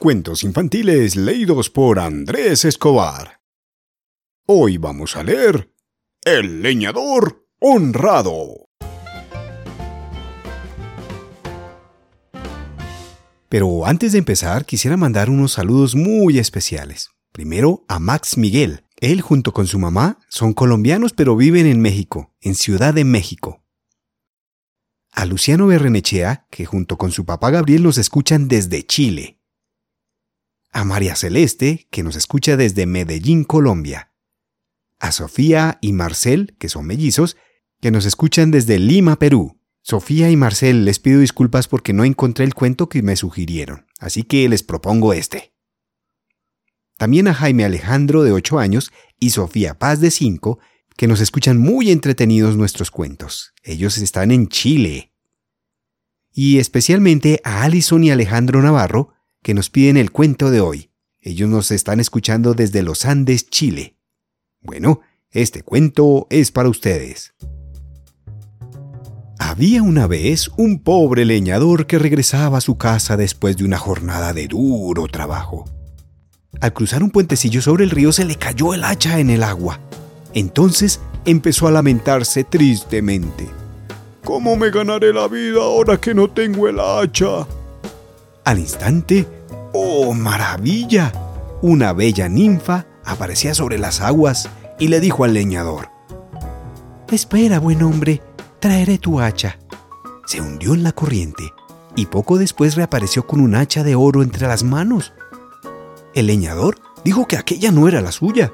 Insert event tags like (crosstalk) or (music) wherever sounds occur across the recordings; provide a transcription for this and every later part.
Cuentos infantiles leídos por Andrés Escobar. Hoy vamos a leer El leñador honrado. Pero antes de empezar, quisiera mandar unos saludos muy especiales. Primero a Max Miguel. Él junto con su mamá son colombianos pero viven en México, en Ciudad de México. A Luciano Berrenechea, que junto con su papá Gabriel nos escuchan desde Chile. A María Celeste, que nos escucha desde Medellín, Colombia. A Sofía y Marcel, que son mellizos, que nos escuchan desde Lima, Perú. Sofía y Marcel, les pido disculpas porque no encontré el cuento que me sugirieron, así que les propongo este. También a Jaime Alejandro de 8 años y Sofía Paz de 5, que nos escuchan muy entretenidos nuestros cuentos. Ellos están en Chile. Y especialmente a Alison y Alejandro Navarro, que nos piden el cuento de hoy. Ellos nos están escuchando desde los Andes, Chile. Bueno, este cuento es para ustedes. Había una vez un pobre leñador que regresaba a su casa después de una jornada de duro trabajo. Al cruzar un puentecillo sobre el río se le cayó el hacha en el agua. Entonces empezó a lamentarse tristemente. ¿Cómo me ganaré la vida ahora que no tengo el hacha? Al instante, ¡oh maravilla! Una bella ninfa aparecía sobre las aguas y le dijo al leñador, Espera, buen hombre, traeré tu hacha. Se hundió en la corriente y poco después reapareció con un hacha de oro entre las manos. El leñador dijo que aquella no era la suya.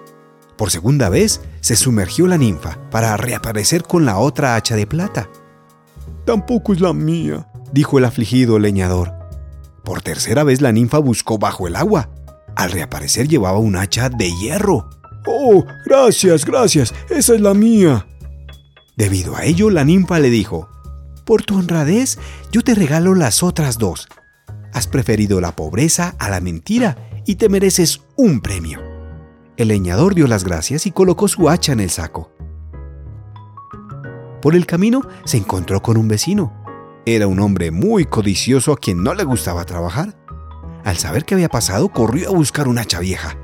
Por segunda vez se sumergió la ninfa para reaparecer con la otra hacha de plata. Tampoco es la mía, dijo el afligido leñador. Por tercera vez la ninfa buscó bajo el agua. Al reaparecer llevaba un hacha de hierro. Oh, gracias, gracias, esa es la mía. Debido a ello, la ninfa le dijo, Por tu honradez, yo te regalo las otras dos. Has preferido la pobreza a la mentira y te mereces un premio. El leñador dio las gracias y colocó su hacha en el saco. Por el camino se encontró con un vecino. Era un hombre muy codicioso a quien no le gustaba trabajar. Al saber qué había pasado, corrió a buscar un hacha vieja.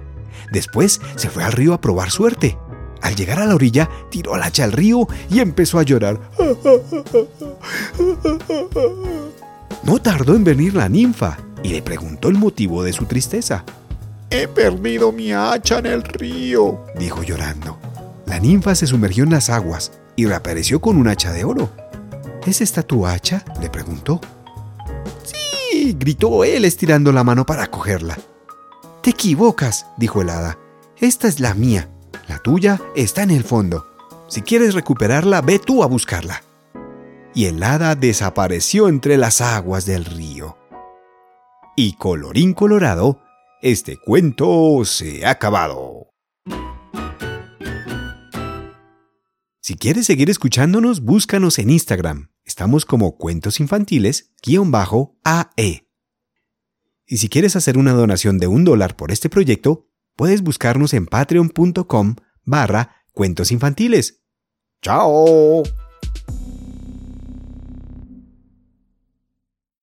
Después se fue al río a probar suerte. Al llegar a la orilla, tiró el hacha al río y empezó a llorar. (laughs) No tardó en venir la ninfa y le preguntó el motivo de su tristeza. He perdido mi hacha en el río, dijo llorando. La ninfa se sumergió en las aguas y reapareció con un hacha de oro. ¿Es esta tu hacha? le preguntó. Sí, gritó él estirando la mano para cogerla. Te equivocas, dijo el hada. Esta es la mía. La tuya está en el fondo. Si quieres recuperarla, ve tú a buscarla. Y el hada desapareció entre las aguas del río. Y colorín colorado, este cuento se ha acabado. Si quieres seguir escuchándonos, búscanos en Instagram. Estamos como Cuentos Infantiles-AE. Y si quieres hacer una donación de un dólar por este proyecto, puedes buscarnos en patreon.com barra cuentos infantiles. ¡Chao!